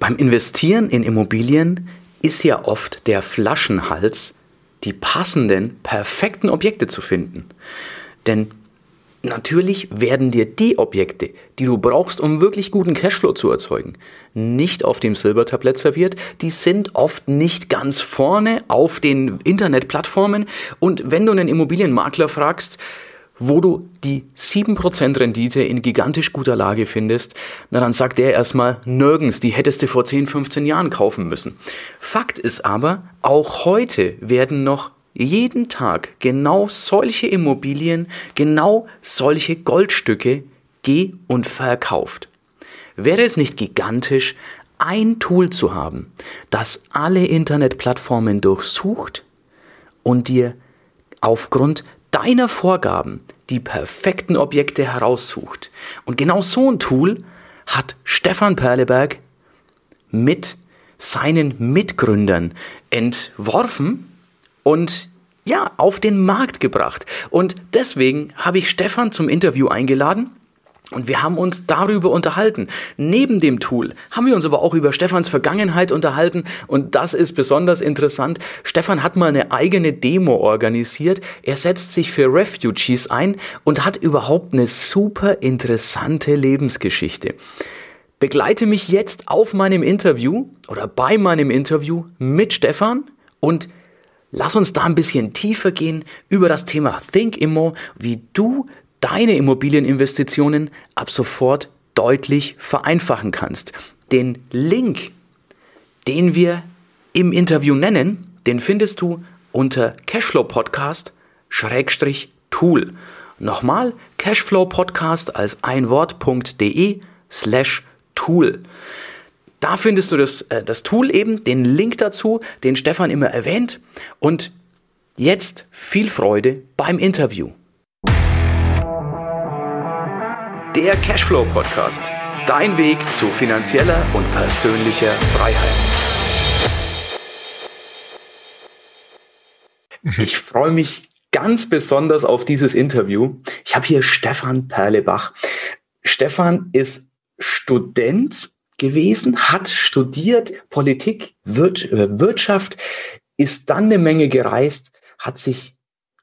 Beim Investieren in Immobilien ist ja oft der Flaschenhals, die passenden, perfekten Objekte zu finden. Denn natürlich werden dir die Objekte, die du brauchst, um wirklich guten Cashflow zu erzeugen, nicht auf dem Silbertablett serviert. Die sind oft nicht ganz vorne auf den Internetplattformen. Und wenn du einen Immobilienmakler fragst, wo du die 7% Rendite in gigantisch guter Lage findest, na dann sagt er erstmal nirgends, die hättest du vor 10, 15 Jahren kaufen müssen. Fakt ist aber, auch heute werden noch jeden Tag genau solche Immobilien, genau solche Goldstücke geh- und verkauft. Wäre es nicht gigantisch, ein Tool zu haben, das alle Internetplattformen durchsucht und dir aufgrund deiner Vorgaben die perfekten Objekte heraussucht. Und genau so ein Tool hat Stefan Perleberg mit seinen Mitgründern entworfen und ja, auf den Markt gebracht. Und deswegen habe ich Stefan zum Interview eingeladen und wir haben uns darüber unterhalten. Neben dem Tool haben wir uns aber auch über Stefans Vergangenheit unterhalten und das ist besonders interessant. Stefan hat mal eine eigene Demo organisiert. Er setzt sich für Refugees ein und hat überhaupt eine super interessante Lebensgeschichte. Begleite mich jetzt auf meinem Interview oder bei meinem Interview mit Stefan und lass uns da ein bisschen tiefer gehen über das Thema Think Immo, wie du deine Immobilieninvestitionen ab sofort deutlich vereinfachen kannst. Den Link, den wir im Interview nennen, den findest du unter Cashflow Podcast Schrägstrich Tool. Nochmal Cashflow Podcast als ein Wort.de slash Tool. Da findest du das, äh, das Tool eben, den Link dazu, den Stefan immer erwähnt. Und jetzt viel Freude beim Interview. Der Cashflow Podcast. Dein Weg zu finanzieller und persönlicher Freiheit. Ich freue mich ganz besonders auf dieses Interview. Ich habe hier Stefan Perlebach. Stefan ist Student gewesen, hat studiert Politik, äh, Wirtschaft, ist dann eine Menge gereist, hat sich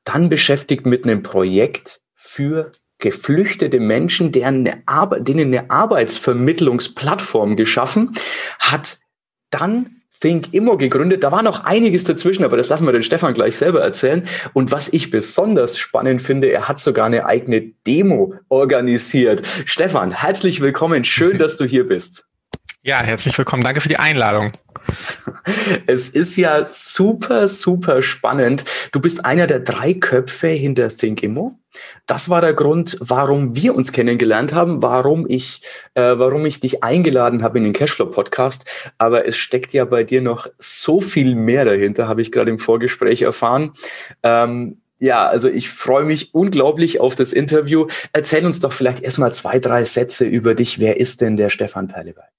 dann beschäftigt mit einem Projekt für geflüchtete Menschen, deren eine denen eine Arbeitsvermittlungsplattform geschaffen, hat dann Think Immo gegründet. Da war noch einiges dazwischen, aber das lassen wir den Stefan gleich selber erzählen. Und was ich besonders spannend finde, er hat sogar eine eigene Demo organisiert. Stefan, herzlich willkommen. Schön, dass du hier bist. Ja, herzlich willkommen. Danke für die Einladung. Es ist ja super, super spannend. Du bist einer der drei Köpfe hinter Think Immo. Das war der Grund, warum wir uns kennengelernt haben, warum ich, äh, warum ich dich eingeladen habe in den Cashflow Podcast. Aber es steckt ja bei dir noch so viel mehr dahinter, habe ich gerade im Vorgespräch erfahren. Ähm, ja, also ich freue mich unglaublich auf das Interview. Erzähl uns doch vielleicht erstmal zwei, drei Sätze über dich. Wer ist denn der Stefan Perleberg?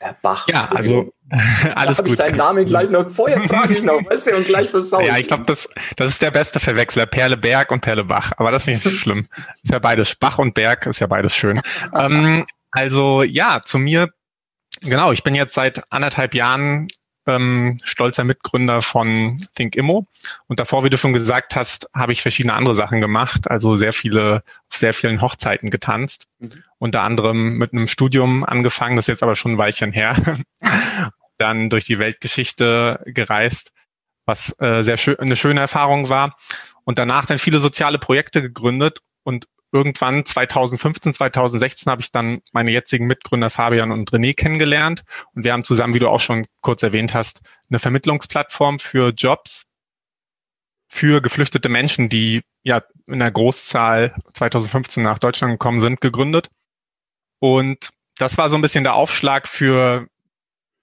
Herr Bach. Ja, also alles gut. Ich deinen Namen gleich noch, vorher frage ich noch, weißt du, und gleich versauen. Ja, ich glaube, das, das ist der beste Verwechsler, Perle Berg und Perle Bach. Aber das ist nicht so schlimm. Ist ja beides, Bach und Berg ist ja beides schön. ähm, also ja, zu mir, genau, ich bin jetzt seit anderthalb Jahren ähm, stolzer Mitgründer von Think Immo. Und davor, wie du schon gesagt hast, habe ich verschiedene andere Sachen gemacht, also sehr viele, auf sehr vielen Hochzeiten getanzt. Mhm. Unter anderem mit einem Studium angefangen, das ist jetzt aber schon ein Weilchen her. Dann durch die Weltgeschichte gereist, was äh, sehr schön, eine schöne Erfahrung war. Und danach dann viele soziale Projekte gegründet und irgendwann 2015, 2016 habe ich dann meine jetzigen Mitgründer Fabian und René kennengelernt und wir haben zusammen, wie du auch schon kurz erwähnt hast, eine Vermittlungsplattform für Jobs für geflüchtete Menschen, die ja in der Großzahl 2015 nach Deutschland gekommen sind, gegründet. Und das war so ein bisschen der Aufschlag für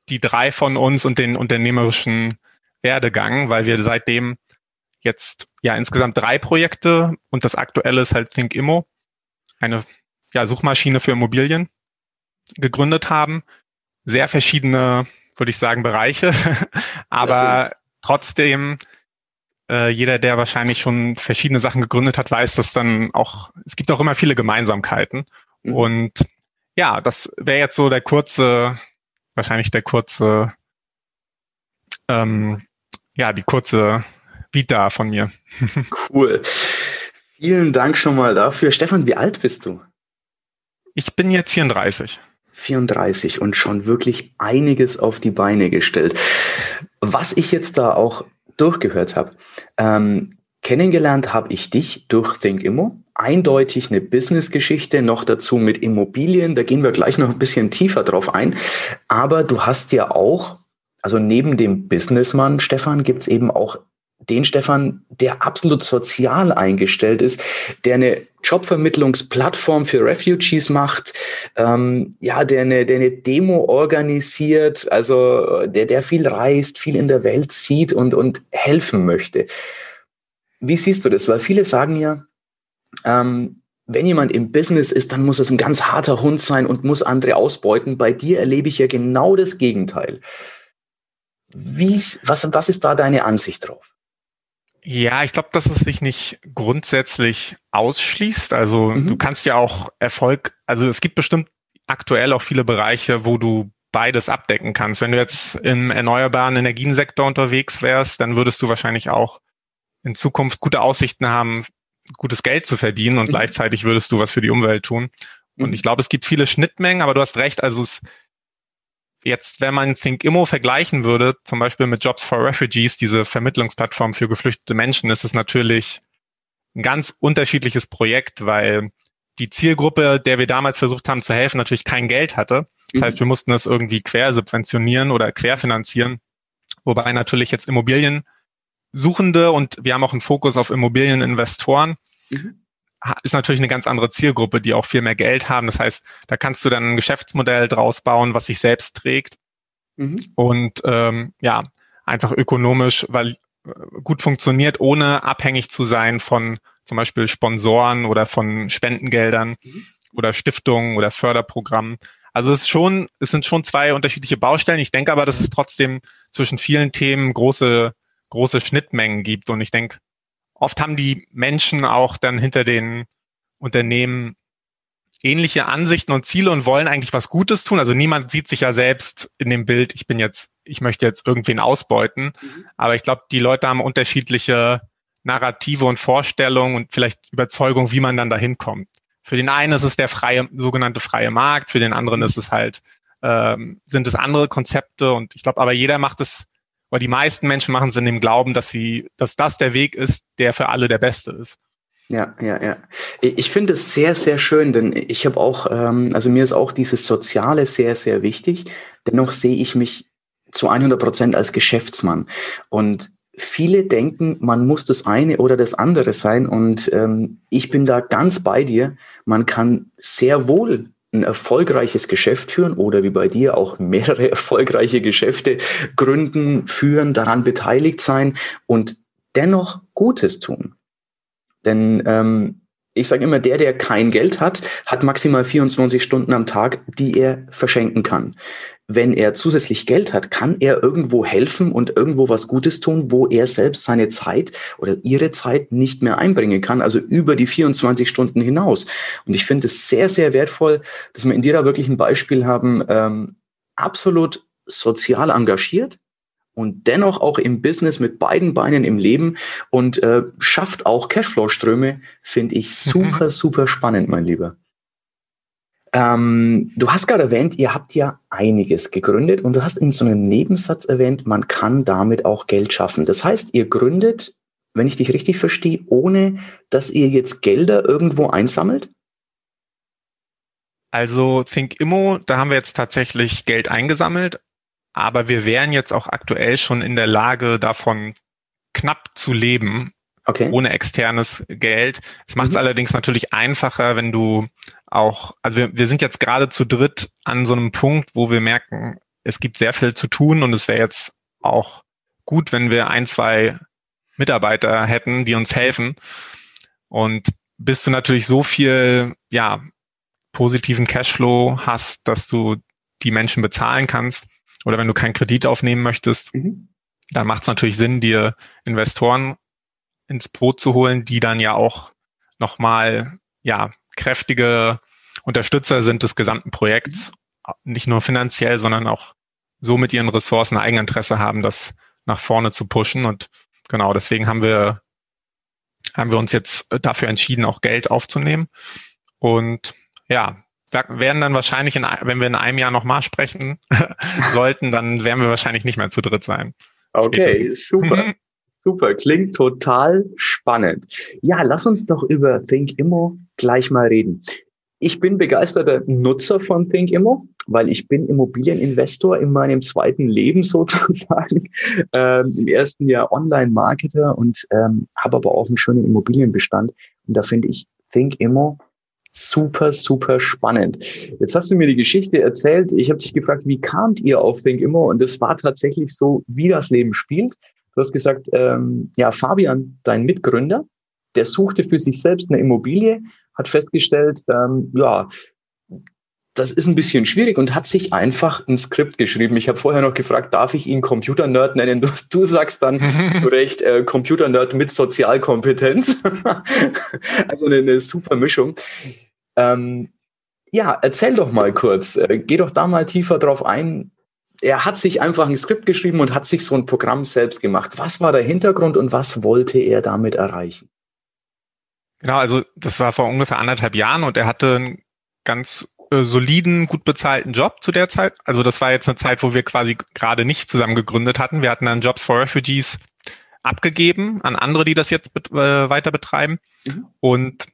die drei von uns und den unternehmerischen Werdegang, weil wir seitdem jetzt ja insgesamt drei Projekte und das aktuelle ist halt ThinkImmo, eine ja, Suchmaschine für Immobilien gegründet haben. Sehr verschiedene, würde ich sagen, Bereiche, aber trotzdem äh, jeder, der wahrscheinlich schon verschiedene Sachen gegründet hat, weiß, dass dann auch, es gibt auch immer viele Gemeinsamkeiten. Mhm. Und ja, das wäre jetzt so der kurze wahrscheinlich der kurze, ähm, ja, die kurze Vita von mir. Cool. Vielen Dank schon mal dafür. Stefan, wie alt bist du? Ich bin jetzt 34. 34 und schon wirklich einiges auf die Beine gestellt. Was ich jetzt da auch durchgehört habe, ähm, kennengelernt habe ich dich durch ThinkImmo. Eindeutig eine Business-Geschichte, noch dazu mit Immobilien. Da gehen wir gleich noch ein bisschen tiefer drauf ein. Aber du hast ja auch, also neben dem Businessmann, Stefan, gibt's eben auch den Stefan, der absolut sozial eingestellt ist, der eine Jobvermittlungsplattform für Refugees macht, ähm, ja, der eine, der eine Demo organisiert, also der, der viel reist, viel in der Welt sieht und, und helfen möchte. Wie siehst du das? Weil viele sagen ja, ähm, wenn jemand im Business ist, dann muss es ein ganz harter Hund sein und muss andere ausbeuten. Bei dir erlebe ich ja genau das Gegenteil. Wie, was, was ist da deine Ansicht drauf? Ja, ich glaube, dass es sich nicht grundsätzlich ausschließt. Also mhm. du kannst ja auch Erfolg, also es gibt bestimmt aktuell auch viele Bereiche, wo du beides abdecken kannst. Wenn du jetzt im erneuerbaren Energiensektor unterwegs wärst, dann würdest du wahrscheinlich auch in Zukunft gute Aussichten haben, gutes Geld zu verdienen und mhm. gleichzeitig würdest du was für die Umwelt tun. Und mhm. ich glaube, es gibt viele Schnittmengen, aber du hast recht, also es Jetzt, wenn man ThinkImmo vergleichen würde, zum Beispiel mit Jobs for Refugees, diese Vermittlungsplattform für geflüchtete Menschen, ist es natürlich ein ganz unterschiedliches Projekt, weil die Zielgruppe, der wir damals versucht haben zu helfen, natürlich kein Geld hatte. Das mhm. heißt, wir mussten das irgendwie quersubventionieren oder querfinanzieren. Wobei natürlich jetzt Immobiliensuchende und wir haben auch einen Fokus auf Immobilieninvestoren. Mhm ist natürlich eine ganz andere Zielgruppe, die auch viel mehr Geld haben. Das heißt, da kannst du dann ein Geschäftsmodell draus bauen, was sich selbst trägt mhm. und ähm, ja, einfach ökonomisch, weil äh, gut funktioniert, ohne abhängig zu sein von zum Beispiel Sponsoren oder von Spendengeldern mhm. oder Stiftungen oder Förderprogrammen. Also es ist schon, es sind schon zwei unterschiedliche Baustellen. Ich denke aber, dass es trotzdem zwischen vielen Themen große, große Schnittmengen gibt. Und ich denke, oft haben die Menschen auch dann hinter den Unternehmen ähnliche Ansichten und Ziele und wollen eigentlich was Gutes tun. Also niemand sieht sich ja selbst in dem Bild, ich bin jetzt, ich möchte jetzt irgendwen ausbeuten. Mhm. Aber ich glaube, die Leute haben unterschiedliche Narrative und Vorstellungen und vielleicht Überzeugung, wie man dann dahin kommt. Für den einen ist es der freie, sogenannte freie Markt, für den anderen ist es halt, ähm, sind es andere Konzepte und ich glaube, aber jeder macht es weil die meisten Menschen machen es in dem Glauben, dass sie, dass das der Weg ist, der für alle der beste ist. Ja, ja, ja. Ich finde es sehr, sehr schön, denn ich habe auch, ähm, also mir ist auch dieses Soziale sehr, sehr wichtig. Dennoch sehe ich mich zu 100 Prozent als Geschäftsmann. Und viele denken, man muss das eine oder das andere sein. Und ähm, ich bin da ganz bei dir. Man kann sehr wohl ein erfolgreiches Geschäft führen oder wie bei dir auch mehrere erfolgreiche Geschäfte gründen, führen, daran beteiligt sein und dennoch Gutes tun. Denn ähm, ich sage immer, der, der kein Geld hat, hat maximal 24 Stunden am Tag, die er verschenken kann. Wenn er zusätzlich Geld hat, kann er irgendwo helfen und irgendwo was Gutes tun, wo er selbst seine Zeit oder ihre Zeit nicht mehr einbringen kann, also über die 24 Stunden hinaus. Und ich finde es sehr, sehr wertvoll, dass wir in dir da wirklich ein Beispiel haben, ähm, absolut sozial engagiert, und dennoch auch im Business mit beiden Beinen im Leben und äh, schafft auch Cashflow-Ströme, finde ich super, mhm. super spannend, mein Lieber. Ähm, du hast gerade erwähnt, ihr habt ja einiges gegründet und du hast in so einem Nebensatz erwähnt, man kann damit auch Geld schaffen. Das heißt, ihr gründet, wenn ich dich richtig verstehe, ohne dass ihr jetzt Gelder irgendwo einsammelt? Also Think Immo, da haben wir jetzt tatsächlich Geld eingesammelt, aber wir wären jetzt auch aktuell schon in der Lage, davon knapp zu leben, okay. ohne externes Geld. Es macht es mhm. allerdings natürlich einfacher, wenn du auch, also wir, wir sind jetzt gerade zu dritt an so einem Punkt, wo wir merken, es gibt sehr viel zu tun und es wäre jetzt auch gut, wenn wir ein, zwei Mitarbeiter hätten, die uns helfen. Und bis du natürlich so viel, ja, positiven Cashflow hast, dass du die Menschen bezahlen kannst, oder wenn du keinen Kredit aufnehmen möchtest, mhm. dann macht es natürlich Sinn, dir Investoren ins Boot zu holen, die dann ja auch nochmal ja kräftige Unterstützer sind des gesamten Projekts, nicht nur finanziell, sondern auch so mit ihren Ressourcen Eigeninteresse haben, das nach vorne zu pushen. Und genau, deswegen haben wir, haben wir uns jetzt dafür entschieden, auch Geld aufzunehmen. Und ja, werden dann wahrscheinlich, in, wenn wir in einem Jahr nochmal sprechen sollten, dann werden wir wahrscheinlich nicht mehr zu dritt sein. Okay, super. Super, klingt total spannend. Ja, lass uns doch über ThinkImmo gleich mal reden. Ich bin begeisterter Nutzer von ThinkImmo, weil ich bin Immobilieninvestor in meinem zweiten Leben sozusagen. Ähm, Im ersten Jahr Online-Marketer und ähm, habe aber auch einen schönen Immobilienbestand. Und da finde ich ThinkImmo super, super spannend. Jetzt hast du mir die Geschichte erzählt. Ich habe dich gefragt, wie kamt ihr auf ThinkImmo? Und es war tatsächlich so, wie das Leben spielt. Du hast gesagt, ähm, ja, Fabian, dein Mitgründer, der suchte für sich selbst eine Immobilie, hat festgestellt, ähm, ja, das ist ein bisschen schwierig und hat sich einfach ein Skript geschrieben. Ich habe vorher noch gefragt, darf ich ihn Computer-Nerd nennen? Du, du sagst dann zu Recht äh, Computer-Nerd mit Sozialkompetenz. also eine, eine, super Mischung. Ähm, ja, erzähl doch mal kurz, äh, geh doch da mal tiefer drauf ein, er hat sich einfach ein Skript geschrieben und hat sich so ein Programm selbst gemacht. Was war der Hintergrund und was wollte er damit erreichen? Genau, also das war vor ungefähr anderthalb Jahren und er hatte einen ganz äh, soliden, gut bezahlten Job zu der Zeit. Also das war jetzt eine Zeit, wo wir quasi gerade nicht zusammen gegründet hatten. Wir hatten dann Jobs for Refugees abgegeben an andere, die das jetzt bet äh, weiter betreiben. Mhm. Und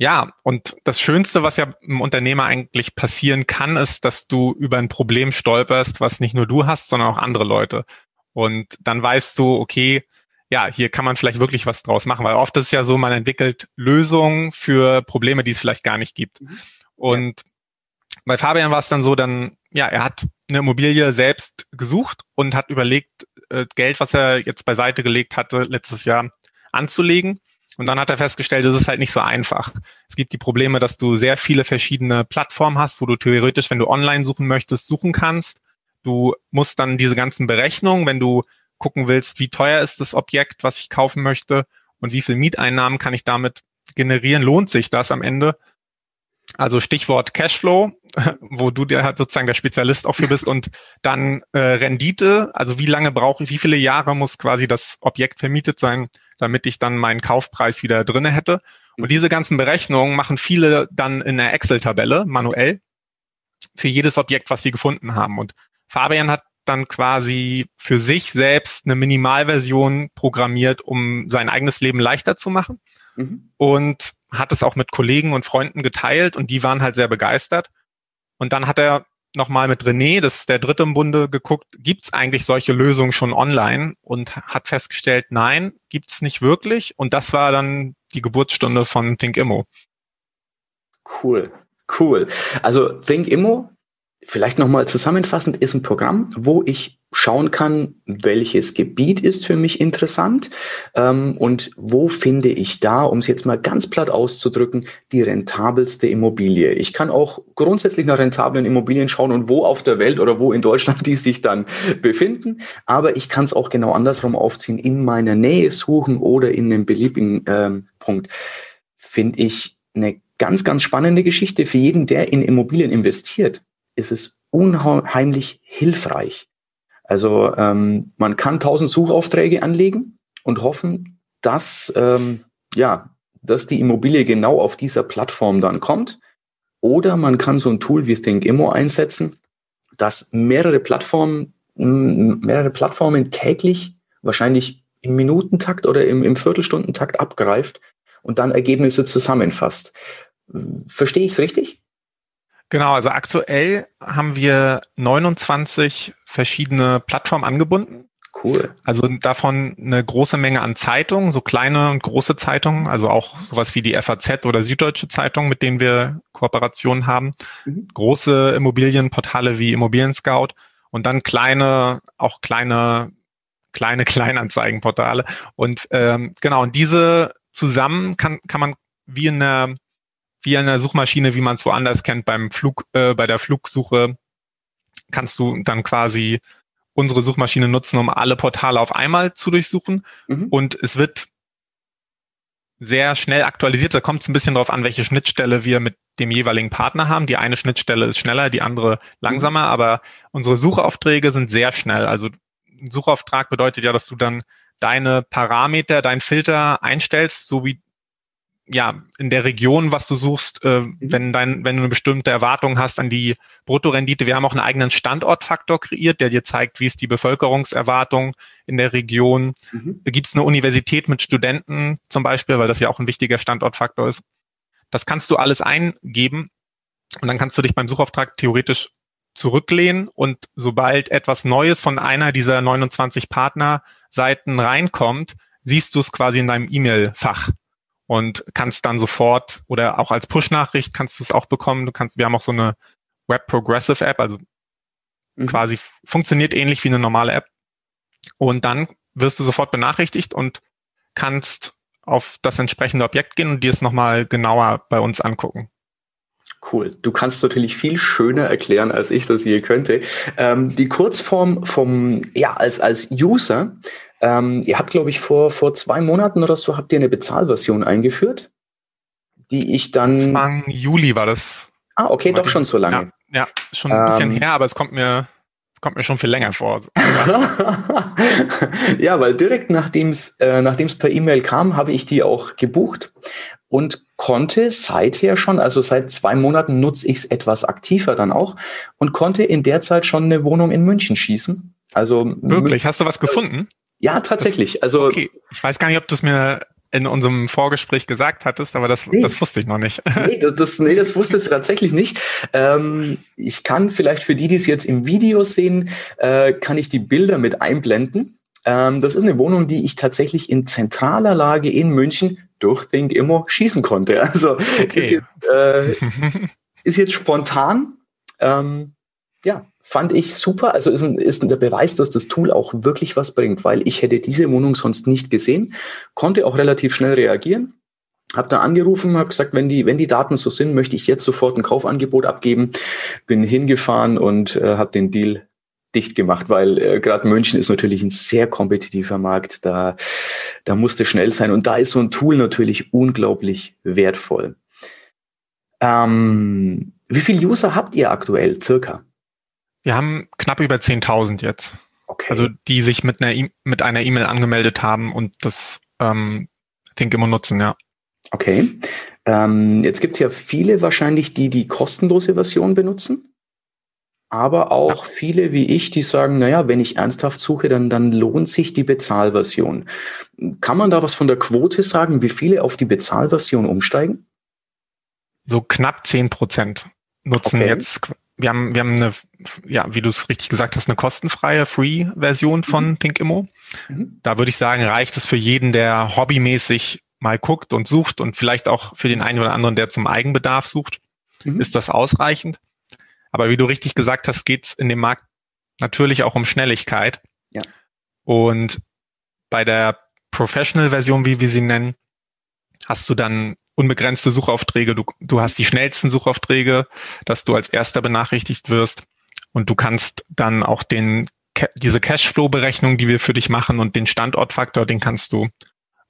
ja, und das Schönste, was ja im Unternehmer eigentlich passieren kann, ist, dass du über ein Problem stolperst, was nicht nur du hast, sondern auch andere Leute. Und dann weißt du, okay, ja, hier kann man vielleicht wirklich was draus machen, weil oft ist es ja so, man entwickelt Lösungen für Probleme, die es vielleicht gar nicht gibt. Mhm. Und bei Fabian war es dann so, dann, ja, er hat eine Immobilie selbst gesucht und hat überlegt, äh, Geld, was er jetzt beiseite gelegt hatte, letztes Jahr anzulegen und dann hat er festgestellt, es ist halt nicht so einfach. Es gibt die Probleme, dass du sehr viele verschiedene Plattformen hast, wo du theoretisch, wenn du online suchen möchtest, suchen kannst. Du musst dann diese ganzen Berechnungen, wenn du gucken willst, wie teuer ist das Objekt, was ich kaufen möchte und wie viel Mieteinnahmen kann ich damit generieren, lohnt sich das am Ende? Also Stichwort Cashflow, wo du dir halt sozusagen der Spezialist auch für bist und dann äh, Rendite, also wie lange brauche ich, wie viele Jahre muss quasi das Objekt vermietet sein, damit ich dann meinen Kaufpreis wieder drinne hätte. Und mhm. diese ganzen Berechnungen machen viele dann in der Excel-Tabelle manuell für jedes Objekt, was sie gefunden haben. Und Fabian hat dann quasi für sich selbst eine Minimalversion programmiert, um sein eigenes Leben leichter zu machen. Mhm. Und hat es auch mit Kollegen und Freunden geteilt und die waren halt sehr begeistert. Und dann hat er nochmal mit René, das ist der dritte im Bunde, geguckt, gibt es eigentlich solche Lösungen schon online und hat festgestellt, nein, gibt es nicht wirklich. Und das war dann die Geburtsstunde von ThinkImmo. Cool, cool. Also ThinkImmo Vielleicht nochmal zusammenfassend ist ein Programm, wo ich schauen kann, welches Gebiet ist für mich interessant ähm, und wo finde ich da, um es jetzt mal ganz platt auszudrücken, die rentabelste Immobilie. Ich kann auch grundsätzlich nach rentablen Immobilien schauen und wo auf der Welt oder wo in Deutschland die sich dann befinden, aber ich kann es auch genau andersrum aufziehen, in meiner Nähe suchen oder in einem beliebigen ähm, Punkt. Finde ich eine ganz, ganz spannende Geschichte für jeden, der in Immobilien investiert ist es unheimlich hilfreich. Also ähm, man kann tausend Suchaufträge anlegen und hoffen, dass ähm, ja, dass die Immobilie genau auf dieser Plattform dann kommt. Oder man kann so ein Tool wie ThinkImmo einsetzen, das mehrere Plattformen, mehrere Plattformen täglich, wahrscheinlich im Minutentakt oder im, im Viertelstundentakt abgreift und dann Ergebnisse zusammenfasst. Verstehe ich es richtig? Genau, also aktuell haben wir 29 verschiedene Plattformen angebunden. Cool. Also davon eine große Menge an Zeitungen, so kleine und große Zeitungen, also auch sowas wie die FAZ oder Süddeutsche Zeitung, mit denen wir Kooperationen haben. Mhm. Große Immobilienportale wie Immobilien Scout und dann kleine, auch kleine, kleine Kleinanzeigenportale. Und ähm, genau, und diese zusammen kann, kann man wie in einer wie in der Suchmaschine, wie man es woanders kennt, beim Flug, äh, bei der Flugsuche kannst du dann quasi unsere Suchmaschine nutzen, um alle Portale auf einmal zu durchsuchen. Mhm. Und es wird sehr schnell aktualisiert. Da kommt es ein bisschen darauf an, welche Schnittstelle wir mit dem jeweiligen Partner haben. Die eine Schnittstelle ist schneller, die andere langsamer, mhm. aber unsere Suchaufträge sind sehr schnell. Also ein Suchauftrag bedeutet ja, dass du dann deine Parameter, dein Filter einstellst, so wie ja, in der Region, was du suchst, äh, mhm. wenn dein, wenn du eine bestimmte Erwartung hast an die Bruttorendite. Wir haben auch einen eigenen Standortfaktor kreiert, der dir zeigt, wie ist die Bevölkerungserwartung in der Region. Mhm. Gibt es eine Universität mit Studenten zum Beispiel, weil das ja auch ein wichtiger Standortfaktor ist. Das kannst du alles eingeben und dann kannst du dich beim Suchauftrag theoretisch zurücklehnen und sobald etwas Neues von einer dieser 29 Partnerseiten reinkommt, siehst du es quasi in deinem E-Mail-Fach und kannst dann sofort oder auch als Push-Nachricht kannst du es auch bekommen. Du kannst, wir haben auch so eine Web Progressive App, also mhm. quasi funktioniert ähnlich wie eine normale App. Und dann wirst du sofort benachrichtigt und kannst auf das entsprechende Objekt gehen und dir es nochmal genauer bei uns angucken. Cool. Du kannst natürlich viel schöner erklären, als ich das je könnte. Ähm, die Kurzform vom, ja, als, als User ähm, ihr habt, glaube ich, vor, vor zwei Monaten oder so habt ihr eine Bezahlversion eingeführt, die ich dann. Anfang Juli war das. Ah, okay, doch schon so lange. Ja, ja schon ein bisschen ähm, her, aber es kommt mir, es kommt mir schon viel länger vor. ja, weil direkt nachdem es äh, nachdem's per E-Mail kam, habe ich die auch gebucht und konnte seither schon, also seit zwei Monaten nutze ich es etwas aktiver dann auch und konnte in der Zeit schon eine Wohnung in München schießen. Also wirklich, hast du was gefunden? Ja, tatsächlich. Also okay. Ich weiß gar nicht, ob du es mir in unserem Vorgespräch gesagt hattest, aber das, nee. das wusste ich noch nicht. Nee, das, das, nee, das wusste ich tatsächlich nicht. Ähm, ich kann vielleicht für die, die es jetzt im Video sehen, äh, kann ich die Bilder mit einblenden. Ähm, das ist eine Wohnung, die ich tatsächlich in zentraler Lage in München durch Think Immo schießen konnte. Also okay. ist, jetzt, äh, ist jetzt spontan. Ähm, ja, fand ich super. Also ist, ein, ist der Beweis, dass das Tool auch wirklich was bringt, weil ich hätte diese Wohnung sonst nicht gesehen, konnte auch relativ schnell reagieren. Hab da angerufen, habe gesagt, wenn die, wenn die Daten so sind, möchte ich jetzt sofort ein Kaufangebot abgeben. Bin hingefahren und äh, habe den Deal dicht gemacht, weil äh, gerade München ist natürlich ein sehr kompetitiver Markt. Da, da musste schnell sein und da ist so ein Tool natürlich unglaublich wertvoll. Ähm, wie viele User habt ihr aktuell circa? Wir haben knapp über 10.000 jetzt. Okay. Also die sich mit einer e mit einer E-Mail angemeldet haben und das ähm, Think immer nutzen, ja. Okay. Ähm, jetzt gibt es ja viele wahrscheinlich, die die kostenlose Version benutzen. Aber auch ja. viele wie ich, die sagen, naja, wenn ich ernsthaft suche, dann, dann lohnt sich die Bezahlversion. Kann man da was von der Quote sagen, wie viele auf die Bezahlversion umsteigen? So knapp 10 Prozent nutzen okay. jetzt wir haben, wir haben eine, ja, wie du es richtig gesagt hast, eine kostenfreie Free-Version von mhm. ThinkImmo. Mhm. Da würde ich sagen, reicht es für jeden, der hobbymäßig mal guckt und sucht und vielleicht auch für den einen oder anderen, der zum Eigenbedarf sucht, mhm. ist das ausreichend. Aber wie du richtig gesagt hast, geht es in dem Markt natürlich auch um Schnelligkeit. Ja. Und bei der Professional-Version, wie wir sie nennen, hast du dann unbegrenzte Suchaufträge, du, du hast die schnellsten Suchaufträge, dass du als erster benachrichtigt wirst und du kannst dann auch den diese Cashflow-Berechnung, die wir für dich machen und den Standortfaktor, den kannst du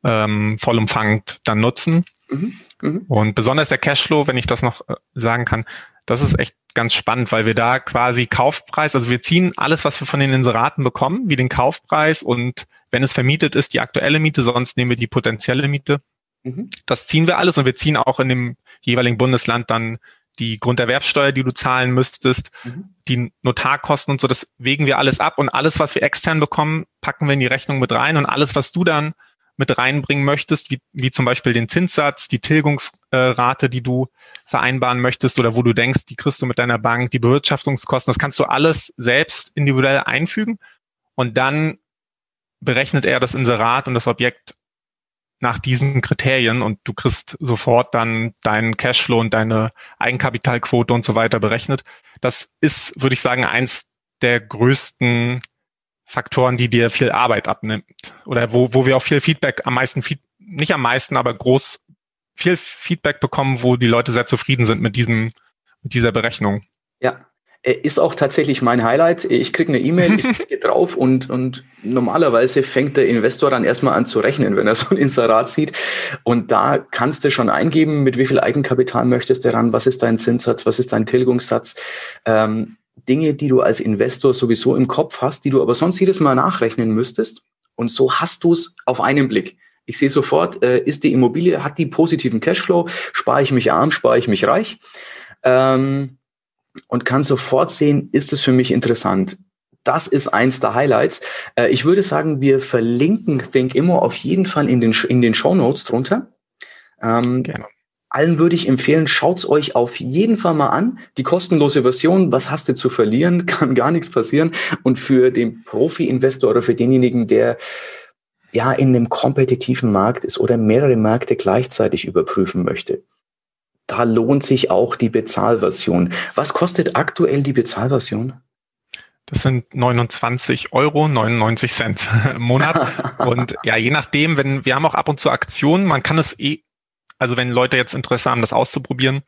ähm, vollumfangend dann nutzen. Mhm, mh. Und besonders der Cashflow, wenn ich das noch äh, sagen kann, das ist echt ganz spannend, weil wir da quasi Kaufpreis, also wir ziehen alles, was wir von den Inseraten bekommen, wie den Kaufpreis und wenn es vermietet ist, die aktuelle Miete, sonst nehmen wir die potenzielle Miete Mhm. Das ziehen wir alles und wir ziehen auch in dem jeweiligen Bundesland dann die Grunderwerbsteuer, die du zahlen müsstest, mhm. die Notarkosten und so, das wägen wir alles ab und alles, was wir extern bekommen, packen wir in die Rechnung mit rein und alles, was du dann mit reinbringen möchtest, wie, wie zum Beispiel den Zinssatz, die Tilgungsrate, die du vereinbaren möchtest oder wo du denkst, die kriegst du mit deiner Bank, die Bewirtschaftungskosten, das kannst du alles selbst individuell einfügen und dann berechnet er das Inserat und das Objekt nach diesen Kriterien und du kriegst sofort dann deinen Cashflow und deine Eigenkapitalquote und so weiter berechnet. Das ist, würde ich sagen, eins der größten Faktoren, die dir viel Arbeit abnimmt oder wo, wo wir auch viel Feedback am meisten, nicht am meisten, aber groß viel Feedback bekommen, wo die Leute sehr zufrieden sind mit diesem, mit dieser Berechnung. Ja, ist auch tatsächlich mein Highlight. Ich kriege eine E-Mail, ich klicke drauf und, und normalerweise fängt der Investor dann erstmal an zu rechnen, wenn er so ein Inserat sieht. Und da kannst du schon eingeben, mit wie viel Eigenkapital möchtest du ran, was ist dein Zinssatz, was ist dein Tilgungssatz. Ähm, Dinge, die du als Investor sowieso im Kopf hast, die du aber sonst jedes Mal nachrechnen müsstest. Und so hast du es auf einen Blick. Ich sehe sofort, äh, ist die Immobilie, hat die positiven Cashflow, spare ich mich arm, spare ich mich reich. Ähm, und kann sofort sehen, ist es für mich interessant. Das ist eins der Highlights. Äh, ich würde sagen, wir verlinken ThinkImmo auf jeden Fall in den, in den Show Notes drunter. Ähm, Gerne. Allen würde ich empfehlen, schaut's euch auf jeden Fall mal an. Die kostenlose Version, was hast du zu verlieren? Kann gar nichts passieren. Und für den Profi-Investor oder für denjenigen, der ja in einem kompetitiven Markt ist oder mehrere Märkte gleichzeitig überprüfen möchte, da lohnt sich auch die Bezahlversion. Was kostet aktuell die Bezahlversion? Das sind 29 Euro, 99 Cent im Monat. Und ja, je nachdem, wenn wir haben auch ab und zu Aktionen, man kann es eh, also wenn Leute jetzt Interesse haben, das auszuprobieren,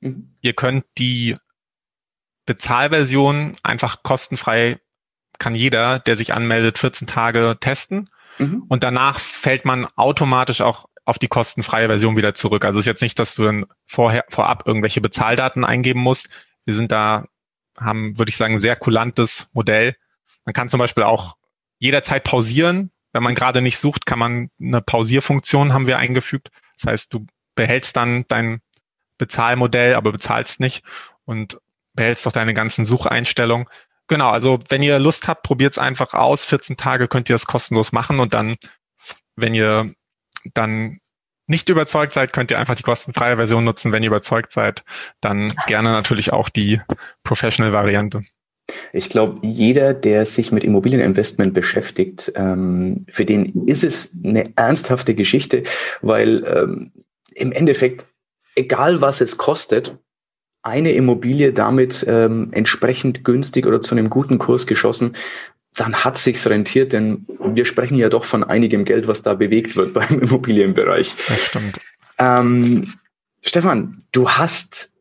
mhm. ihr könnt die Bezahlversion einfach kostenfrei, kann jeder, der sich anmeldet, 14 Tage testen. Mhm. Und danach fällt man automatisch auch auf die kostenfreie Version wieder zurück. Also es ist jetzt nicht, dass du dann vorher, vorab irgendwelche Bezahldaten eingeben musst. Wir sind da, haben, würde ich sagen, sehr kulantes Modell. Man kann zum Beispiel auch jederzeit pausieren. Wenn man gerade nicht sucht, kann man eine Pausierfunktion haben wir eingefügt. Das heißt, du behältst dann dein Bezahlmodell, aber bezahlst nicht und behältst doch deine ganzen Sucheinstellungen. Genau, also wenn ihr Lust habt, probiert es einfach aus. 14 Tage könnt ihr das kostenlos machen und dann, wenn ihr dann nicht überzeugt seid, könnt ihr einfach die kostenfreie Version nutzen. Wenn ihr überzeugt seid, dann gerne natürlich auch die Professional-Variante. Ich glaube, jeder, der sich mit Immobilieninvestment beschäftigt, ähm, für den ist es eine ernsthafte Geschichte, weil ähm, im Endeffekt, egal was es kostet, eine Immobilie damit ähm, entsprechend günstig oder zu einem guten Kurs geschossen dann hat sich's rentiert, denn wir sprechen ja doch von einigem Geld, was da bewegt wird beim Immobilienbereich. Das stimmt. Ähm, Stefan, du hast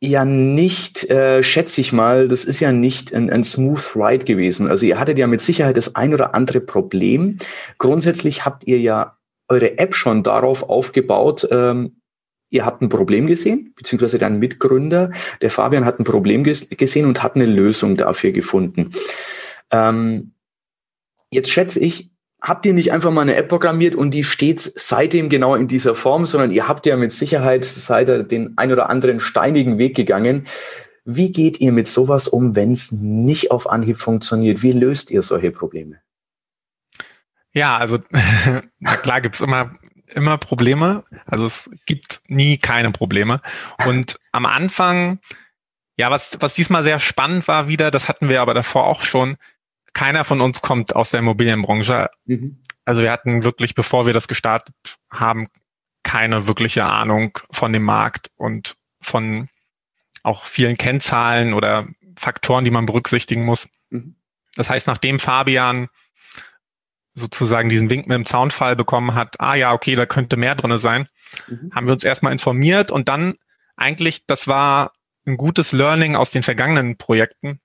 ja nicht, äh, schätze ich mal, das ist ja nicht ein, ein smooth ride gewesen. Also ihr hattet ja mit Sicherheit das ein oder andere Problem. Grundsätzlich habt ihr ja eure App schon darauf aufgebaut, ähm, ihr habt ein Problem gesehen, beziehungsweise dein Mitgründer, der Fabian, hat ein Problem ges gesehen und hat eine Lösung dafür gefunden. Ähm, jetzt schätze ich, habt ihr nicht einfach mal eine App programmiert und die steht seitdem genau in dieser Form, sondern ihr habt ja mit Sicherheit seit den ein oder anderen steinigen Weg gegangen. Wie geht ihr mit sowas um, wenn es nicht auf Anhieb funktioniert? Wie löst ihr solche Probleme? Ja, also na klar gibt's immer immer Probleme. Also es gibt nie keine Probleme. Und am Anfang, ja, was, was diesmal sehr spannend war wieder, das hatten wir aber davor auch schon, keiner von uns kommt aus der Immobilienbranche. Mhm. Also wir hatten wirklich, bevor wir das gestartet haben, keine wirkliche Ahnung von dem Markt und von auch vielen Kennzahlen oder Faktoren, die man berücksichtigen muss. Mhm. Das heißt, nachdem Fabian sozusagen diesen Wink mit dem Zaunfall bekommen hat, ah ja, okay, da könnte mehr drinne sein, mhm. haben wir uns erstmal informiert und dann eigentlich, das war ein gutes Learning aus den vergangenen Projekten.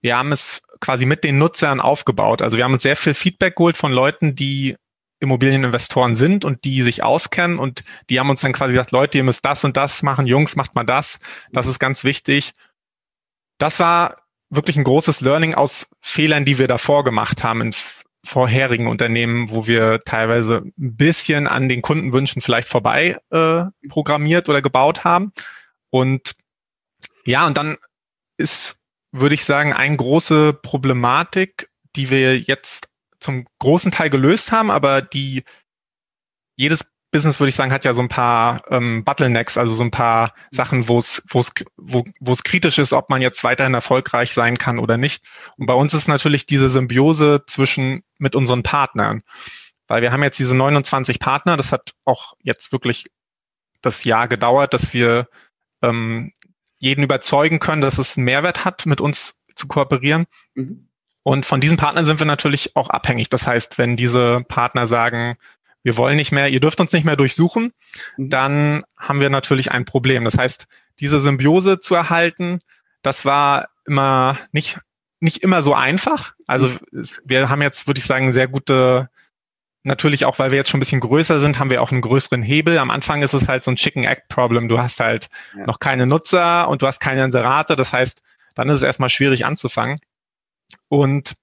Wir haben es quasi mit den Nutzern aufgebaut. Also wir haben uns sehr viel Feedback geholt von Leuten, die Immobilieninvestoren sind und die sich auskennen und die haben uns dann quasi gesagt, Leute, ihr müsst das und das machen, Jungs, macht mal das, das ist ganz wichtig. Das war wirklich ein großes Learning aus Fehlern, die wir davor gemacht haben in vorherigen Unternehmen, wo wir teilweise ein bisschen an den Kundenwünschen vielleicht vorbei äh, programmiert oder gebaut haben. Und ja, und dann ist würde ich sagen, eine große Problematik, die wir jetzt zum großen Teil gelöst haben, aber die jedes Business, würde ich sagen, hat ja so ein paar ähm, Bottlenecks, also so ein paar Sachen, wo es wo es wo es kritisch ist, ob man jetzt weiterhin erfolgreich sein kann oder nicht. Und bei uns ist natürlich diese Symbiose zwischen mit unseren Partnern, weil wir haben jetzt diese 29 Partner. Das hat auch jetzt wirklich das Jahr gedauert, dass wir ähm, jeden überzeugen können, dass es einen Mehrwert hat, mit uns zu kooperieren. Mhm. Und von diesen Partnern sind wir natürlich auch abhängig. Das heißt, wenn diese Partner sagen, wir wollen nicht mehr, ihr dürft uns nicht mehr durchsuchen, mhm. dann haben wir natürlich ein Problem. Das heißt, diese Symbiose zu erhalten, das war immer nicht, nicht immer so einfach. Also es, wir haben jetzt, würde ich sagen, sehr gute, natürlich auch, weil wir jetzt schon ein bisschen größer sind, haben wir auch einen größeren Hebel. Am Anfang ist es halt so ein Chicken Egg Problem. Du hast halt ja. noch keine Nutzer und du hast keine Inserate. Das heißt, dann ist es erstmal schwierig anzufangen. Und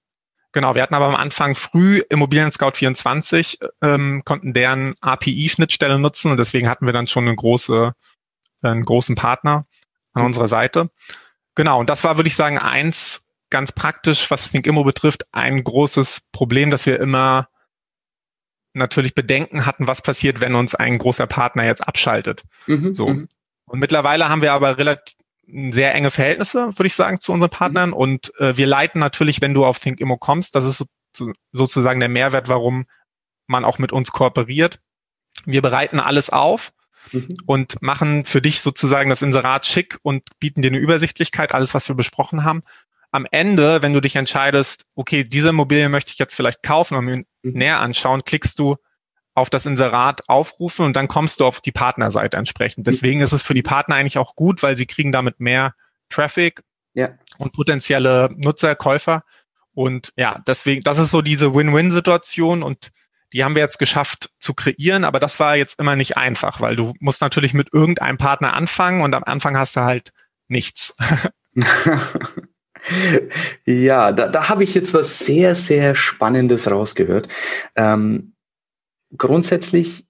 Genau, wir hatten aber am Anfang früh Immobilien Scout 24, ähm, konnten deren API-Schnittstelle nutzen und deswegen hatten wir dann schon eine große, einen großen Partner an mhm. unserer Seite. Genau, und das war, würde ich sagen, eins ganz praktisch, was Think Immo betrifft, ein großes Problem, dass wir immer natürlich Bedenken hatten, was passiert, wenn uns ein großer Partner jetzt abschaltet. Mhm, so. Mhm. Und mittlerweile haben wir aber relativ, sehr enge Verhältnisse, würde ich sagen, zu unseren Partnern. Mhm. Und äh, wir leiten natürlich, wenn du auf ThinkImmo kommst, das ist so, sozusagen der Mehrwert, warum man auch mit uns kooperiert. Wir bereiten alles auf mhm. und machen für dich sozusagen das Inserat schick und bieten dir eine Übersichtlichkeit, alles, was wir besprochen haben. Am Ende, wenn du dich entscheidest, okay, diese Immobilie möchte ich jetzt vielleicht kaufen und mir mhm. näher anschauen, klickst du auf das Inserat aufrufen und dann kommst du auf die Partnerseite entsprechend. Deswegen ist es für die Partner eigentlich auch gut, weil sie kriegen damit mehr Traffic ja. und potenzielle Nutzer, Käufer. Und ja, deswegen, das ist so diese Win-Win-Situation und die haben wir jetzt geschafft zu kreieren, aber das war jetzt immer nicht einfach, weil du musst natürlich mit irgendeinem Partner anfangen und am Anfang hast du halt nichts. ja, da, da habe ich jetzt was sehr, sehr Spannendes rausgehört. Ähm, grundsätzlich,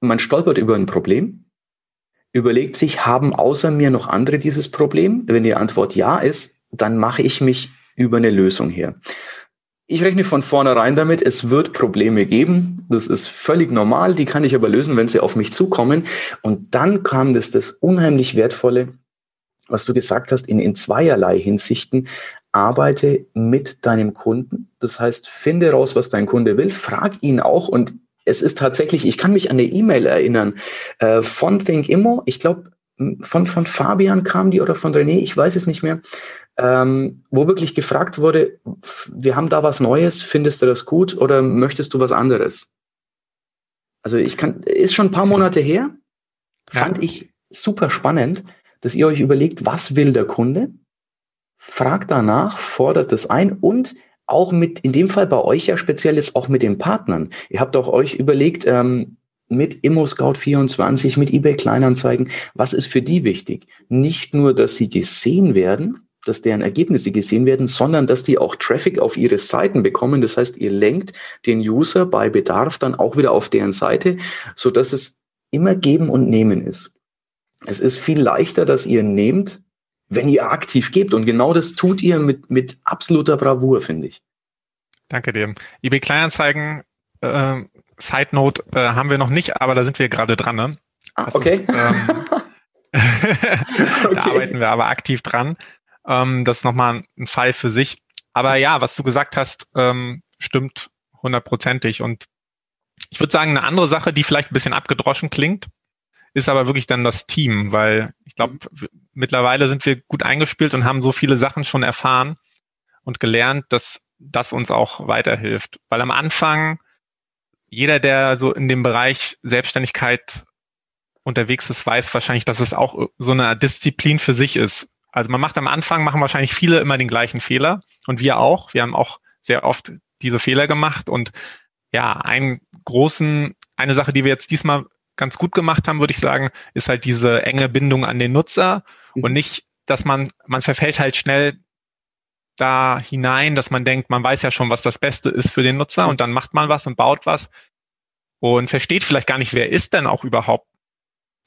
man stolpert über ein Problem, überlegt sich, haben außer mir noch andere dieses Problem? Wenn die Antwort ja ist, dann mache ich mich über eine Lösung her. Ich rechne von vornherein damit, es wird Probleme geben. Das ist völlig normal. Die kann ich aber lösen, wenn sie auf mich zukommen. Und dann kam das, das unheimlich wertvolle, was du gesagt hast, in, in zweierlei Hinsichten arbeite mit deinem Kunden. Das heißt, finde raus, was dein Kunde will, frag ihn auch und es ist tatsächlich, ich kann mich an eine E-Mail erinnern äh, von ThinkImmo, ich glaube, von, von Fabian kam die oder von René, ich weiß es nicht mehr, ähm, wo wirklich gefragt wurde, wir haben da was Neues, findest du das gut oder möchtest du was anderes? Also ich kann, ist schon ein paar Monate her, fand ja. ich super spannend, dass ihr euch überlegt, was will der Kunde? Fragt danach, fordert es ein und auch mit, in dem Fall bei euch ja speziell jetzt auch mit den Partnern. Ihr habt auch euch überlegt, ähm, mit ImmoScout24, mit eBay Kleinanzeigen, was ist für die wichtig? Nicht nur, dass sie gesehen werden, dass deren Ergebnisse gesehen werden, sondern dass die auch Traffic auf ihre Seiten bekommen. Das heißt, ihr lenkt den User bei Bedarf dann auch wieder auf deren Seite, so dass es immer geben und nehmen ist. Es ist viel leichter, dass ihr nehmt, wenn ihr aktiv gebt. Und genau das tut ihr mit, mit absoluter Bravour, finde ich. Danke dir. eBay Kleinanzeigen, äh, Side Note äh, haben wir noch nicht, aber da sind wir gerade dran. Ne? Ah, okay. Ist, ähm, okay. Da arbeiten wir aber aktiv dran. Ähm, das ist nochmal ein Fall für sich. Aber ja, was du gesagt hast, ähm, stimmt hundertprozentig. Und ich würde sagen, eine andere Sache, die vielleicht ein bisschen abgedroschen klingt, ist aber wirklich dann das Team, weil ich glaube, mittlerweile sind wir gut eingespielt und haben so viele Sachen schon erfahren und gelernt, dass das uns auch weiterhilft. Weil am Anfang jeder, der so in dem Bereich Selbstständigkeit unterwegs ist, weiß wahrscheinlich, dass es auch so eine Disziplin für sich ist. Also man macht am Anfang, machen wahrscheinlich viele immer den gleichen Fehler und wir auch. Wir haben auch sehr oft diese Fehler gemacht und ja, einen großen, eine Sache, die wir jetzt diesmal ganz gut gemacht haben, würde ich sagen, ist halt diese enge Bindung an den Nutzer mhm. und nicht, dass man, man verfällt halt schnell da hinein, dass man denkt, man weiß ja schon, was das Beste ist für den Nutzer und dann macht man was und baut was und versteht vielleicht gar nicht, wer ist denn auch überhaupt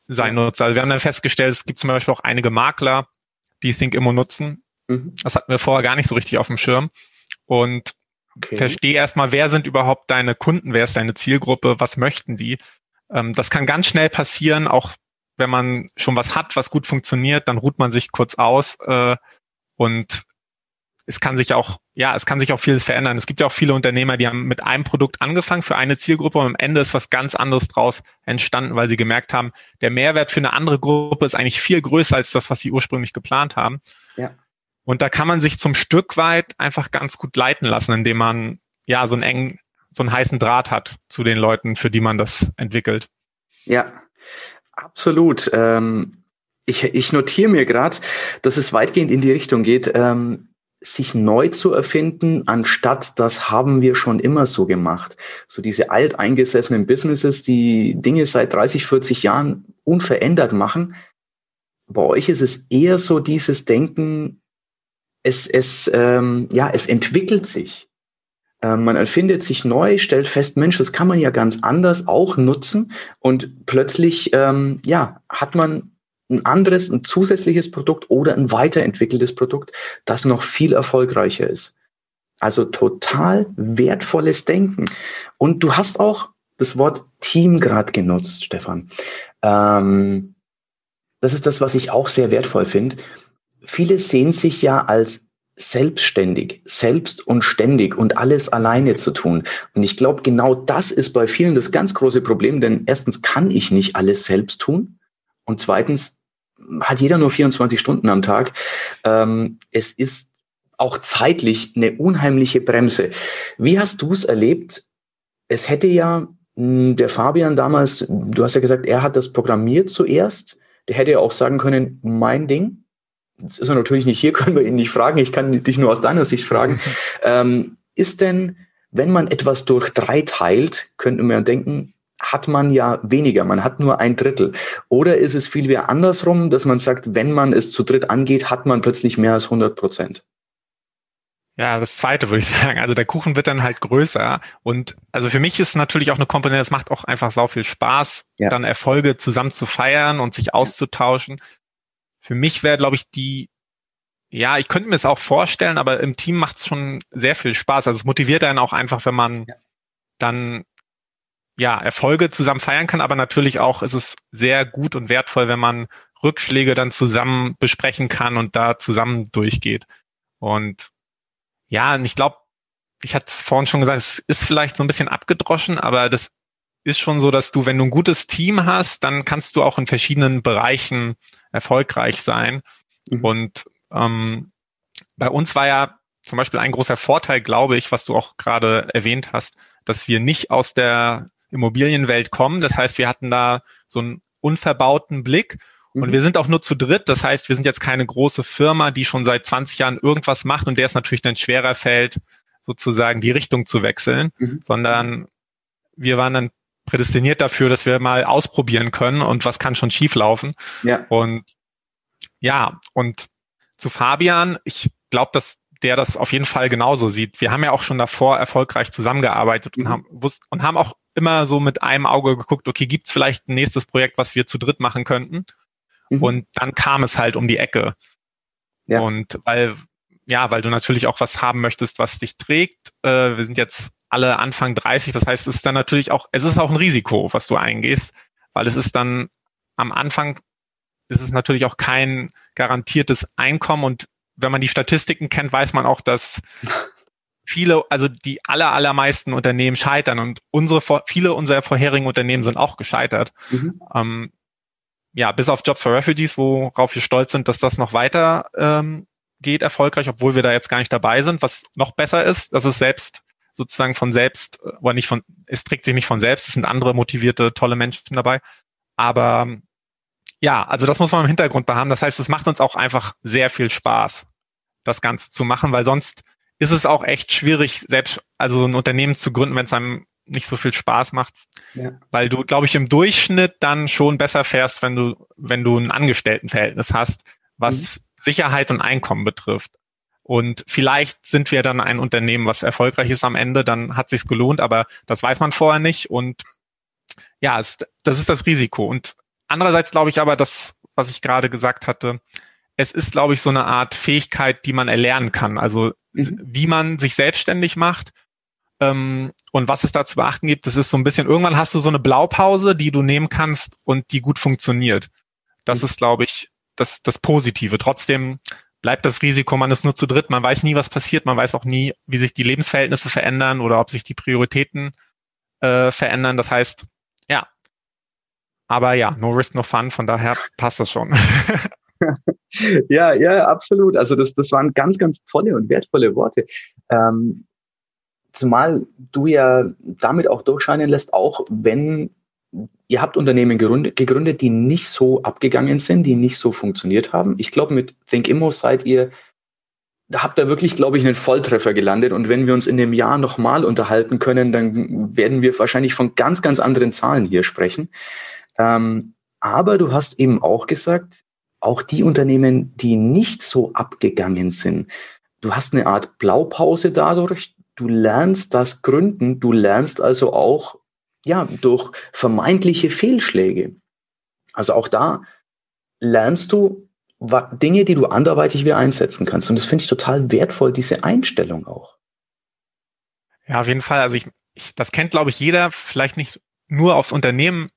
sein Nutzer. Also wir haben dann festgestellt, es gibt zum Beispiel auch einige Makler, die ThinkImmo nutzen. Mhm. Das hatten wir vorher gar nicht so richtig auf dem Schirm. Und okay. verstehe erstmal, wer sind überhaupt deine Kunden, wer ist deine Zielgruppe, was möchten die ähm, das kann ganz schnell passieren, auch wenn man schon was hat, was gut funktioniert, dann ruht man sich kurz aus äh, und es kann sich auch, ja, es kann sich auch vieles verändern. Es gibt ja auch viele Unternehmer, die haben mit einem Produkt angefangen für eine Zielgruppe und am Ende ist was ganz anderes draus entstanden, weil sie gemerkt haben, der Mehrwert für eine andere Gruppe ist eigentlich viel größer als das, was sie ursprünglich geplant haben. Ja. Und da kann man sich zum Stück weit einfach ganz gut leiten lassen, indem man ja so einen engen so einen heißen Draht hat zu den Leuten, für die man das entwickelt. Ja, absolut. Ähm, Ich, ich notiere mir gerade, dass es weitgehend in die Richtung geht, ähm, sich neu zu erfinden, anstatt das haben wir schon immer so gemacht. So diese alteingesessenen Businesses, die Dinge seit 30, 40 Jahren unverändert machen. Bei euch ist es eher so dieses Denken, es, es, ähm, ja, es entwickelt sich. Ähm, man erfindet sich neu, stellt fest, Mensch, das kann man ja ganz anders auch nutzen und plötzlich, ähm, ja, hat man ein anderes, ein zusätzliches Produkt oder ein weiterentwickeltes Produkt, das noch viel erfolgreicher ist. Also total wertvolles Denken. Und du hast auch das Wort Team gerade genutzt, Stefan. Ähm, das ist das, was ich auch sehr wertvoll finde. Viele sehen sich ja als selbstständig, selbst und ständig und alles alleine zu tun. Und ich glaube, genau das ist bei vielen das ganz große Problem, denn erstens kann ich nicht alles selbst tun. Und zweitens hat jeder nur 24 Stunden am Tag. Ähm, es ist auch zeitlich eine unheimliche Bremse. Wie hast du es erlebt? Es hätte ja hm, der Fabian damals, du hast ja gesagt, er hat das programmiert zuerst. Der hätte ja auch sagen können, mein Ding. Jetzt ist er natürlich nicht hier, können wir ihn nicht fragen. Ich kann dich nur aus deiner Sicht fragen. ähm, ist denn, wenn man etwas durch drei teilt, könnte man denken, hat man ja weniger, man hat nur ein Drittel. Oder ist es viel mehr andersrum, dass man sagt, wenn man es zu dritt angeht, hat man plötzlich mehr als 100 Prozent? Ja, das zweite würde ich sagen. Also der Kuchen wird dann halt größer. Und also für mich ist natürlich auch eine Komponente, es macht auch einfach sau viel Spaß, ja. dann Erfolge zusammen zu feiern und sich auszutauschen. Für mich wäre, glaube ich, die, ja, ich könnte mir es auch vorstellen, aber im Team macht es schon sehr viel Spaß. Also es motiviert einen auch einfach, wenn man ja. dann ja, Erfolge zusammen feiern kann, aber natürlich auch ist es sehr gut und wertvoll, wenn man Rückschläge dann zusammen besprechen kann und da zusammen durchgeht. Und ja, und ich glaube, ich hatte es vorhin schon gesagt, es ist vielleicht so ein bisschen abgedroschen, aber das ist schon so, dass du, wenn du ein gutes Team hast, dann kannst du auch in verschiedenen Bereichen erfolgreich sein. Mhm. Und ähm, bei uns war ja zum Beispiel ein großer Vorteil, glaube ich, was du auch gerade erwähnt hast, dass wir nicht aus der Immobilienwelt kommen. Das heißt, wir hatten da so einen unverbauten Blick. Und mhm. wir sind auch nur zu dritt. Das heißt, wir sind jetzt keine große Firma, die schon seit 20 Jahren irgendwas macht und der es natürlich dann schwerer fällt, sozusagen die Richtung zu wechseln, mhm. sondern wir waren dann prädestiniert dafür, dass wir mal ausprobieren können und was kann schon schieflaufen. Ja. Und ja, und zu Fabian, ich glaube, dass der das auf jeden Fall genauso sieht. Wir haben ja auch schon davor erfolgreich zusammengearbeitet mhm. und haben wusst, und haben auch immer so mit einem Auge geguckt, okay, gibt's vielleicht ein nächstes Projekt, was wir zu dritt machen könnten? Mhm. Und dann kam es halt um die Ecke. Ja. Und weil, ja, weil du natürlich auch was haben möchtest, was dich trägt. Äh, wir sind jetzt alle Anfang 30, das heißt, es ist dann natürlich auch, es ist auch ein Risiko, was du eingehst, weil es ist dann am Anfang ist es natürlich auch kein garantiertes Einkommen und wenn man die Statistiken kennt, weiß man auch, dass viele, also die aller, allermeisten Unternehmen scheitern und unsere, viele unserer vorherigen Unternehmen sind auch gescheitert. Mhm. Ähm, ja, bis auf Jobs for Refugees, worauf wir stolz sind, dass das noch weiter ähm, geht erfolgreich, obwohl wir da jetzt gar nicht dabei sind. Was noch besser ist, dass es selbst sozusagen von selbst, oder nicht von, es trägt sich nicht von selbst, es sind andere motivierte, tolle Menschen dabei. Aber ja, also das muss man im Hintergrund behaben. Das heißt, es macht uns auch einfach sehr viel Spaß, das Ganze zu machen, weil sonst ist es auch echt schwierig, selbst also ein Unternehmen zu gründen, wenn es einem nicht so viel Spaß macht. Ja. Weil du, glaube ich, im Durchschnitt dann schon besser fährst, wenn du, wenn du ein Angestelltenverhältnis hast, was mhm. Sicherheit und Einkommen betrifft. Und vielleicht sind wir dann ein Unternehmen, was erfolgreich ist am Ende, dann hat sich's gelohnt, aber das weiß man vorher nicht. Und ja, es, das ist das Risiko. Und andererseits glaube ich aber, das, was ich gerade gesagt hatte, es ist, glaube ich, so eine Art Fähigkeit, die man erlernen kann. Also mhm. wie man sich selbstständig macht ähm, und was es da zu beachten gibt. Das ist so ein bisschen, irgendwann hast du so eine Blaupause, die du nehmen kannst und die gut funktioniert. Das mhm. ist, glaube ich, das, das Positive. Trotzdem bleibt das Risiko, man ist nur zu dritt, man weiß nie, was passiert, man weiß auch nie, wie sich die Lebensverhältnisse verändern oder ob sich die Prioritäten äh, verändern. Das heißt, ja. Aber ja, no risk, no fun, von daher passt das schon. ja, ja, absolut. Also das, das waren ganz, ganz tolle und wertvolle Worte. Ähm, zumal du ja damit auch durchscheinen lässt, auch wenn ihr habt Unternehmen gegründet, die nicht so abgegangen sind, die nicht so funktioniert haben. Ich glaube, mit ThinkImmo seid ihr, da habt ihr wirklich, glaube ich, einen Volltreffer gelandet. Und wenn wir uns in dem Jahr nochmal unterhalten können, dann werden wir wahrscheinlich von ganz, ganz anderen Zahlen hier sprechen. Ähm, aber du hast eben auch gesagt, auch die Unternehmen, die nicht so abgegangen sind, du hast eine Art Blaupause dadurch, du lernst das Gründen, du lernst also auch ja, durch vermeintliche Fehlschläge. Also auch da lernst du Dinge, die du anderweitig wieder einsetzen kannst. Und das finde ich total wertvoll, diese Einstellung auch. Ja, auf jeden Fall. Also ich, ich das kennt, glaube ich, jeder, vielleicht nicht nur aufs Unternehmen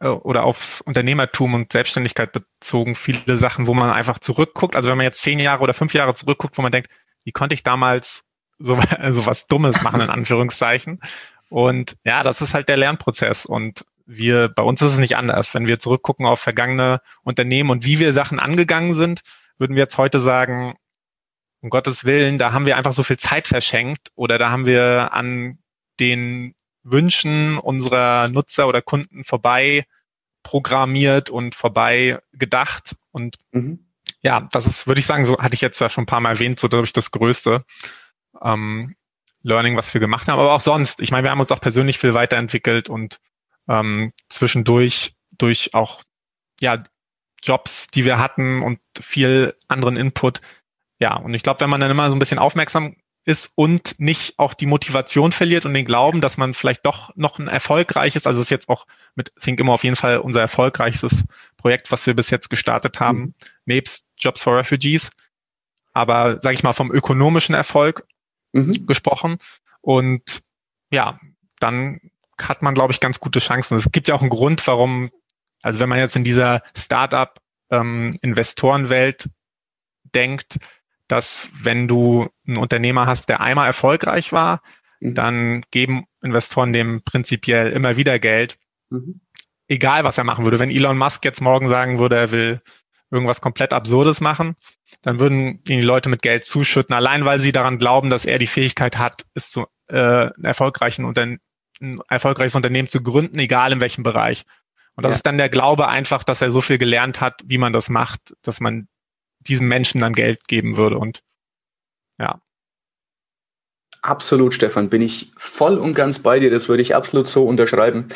äh, oder aufs Unternehmertum und Selbstständigkeit bezogen, viele Sachen, wo man einfach zurückguckt. Also wenn man jetzt zehn Jahre oder fünf Jahre zurückguckt, wo man denkt, wie konnte ich damals so, so was Dummes machen, in Anführungszeichen. Und ja, das ist halt der Lernprozess. Und wir, bei uns ist es nicht anders. Wenn wir zurückgucken auf vergangene Unternehmen und wie wir Sachen angegangen sind, würden wir jetzt heute sagen, um Gottes Willen, da haben wir einfach so viel Zeit verschenkt oder da haben wir an den Wünschen unserer Nutzer oder Kunden vorbei programmiert und vorbei gedacht. Und mhm. ja, das ist, würde ich sagen, so hatte ich jetzt ja schon ein paar Mal erwähnt, so glaube ich das Größte. Ähm, Learning, was wir gemacht haben, aber auch sonst. Ich meine, wir haben uns auch persönlich viel weiterentwickelt und ähm, zwischendurch durch auch ja Jobs, die wir hatten und viel anderen Input. Ja, und ich glaube, wenn man dann immer so ein bisschen aufmerksam ist und nicht auch die Motivation verliert und den Glauben, dass man vielleicht doch noch ein erfolgreiches, also ist jetzt auch mit Think immer auf jeden Fall unser erfolgreichstes Projekt, was wir bis jetzt gestartet haben, mhm. nebst Jobs for Refugees. Aber sage ich mal vom ökonomischen Erfolg mhm. gesprochen. Und ja, dann hat man, glaube ich, ganz gute Chancen. Es gibt ja auch einen Grund, warum, also wenn man jetzt in dieser Startup-Investorenwelt ähm, denkt, dass wenn du einen Unternehmer hast, der einmal erfolgreich war, mhm. dann geben Investoren dem prinzipiell immer wieder Geld. Mhm. Egal, was er machen würde. Wenn Elon Musk jetzt morgen sagen würde, er will irgendwas komplett Absurdes machen, dann würden ihn die Leute mit Geld zuschütten, allein weil sie daran glauben, dass er die Fähigkeit hat, es zu äh, erfolgreichen Unterne ein erfolgreiches Unternehmen zu gründen, egal in welchem Bereich. Und das ja. ist dann der Glaube einfach, dass er so viel gelernt hat, wie man das macht, dass man diesem Menschen dann Geld geben würde. Und ja. Absolut, Stefan, bin ich voll und ganz bei dir. Das würde ich absolut so unterschreiben.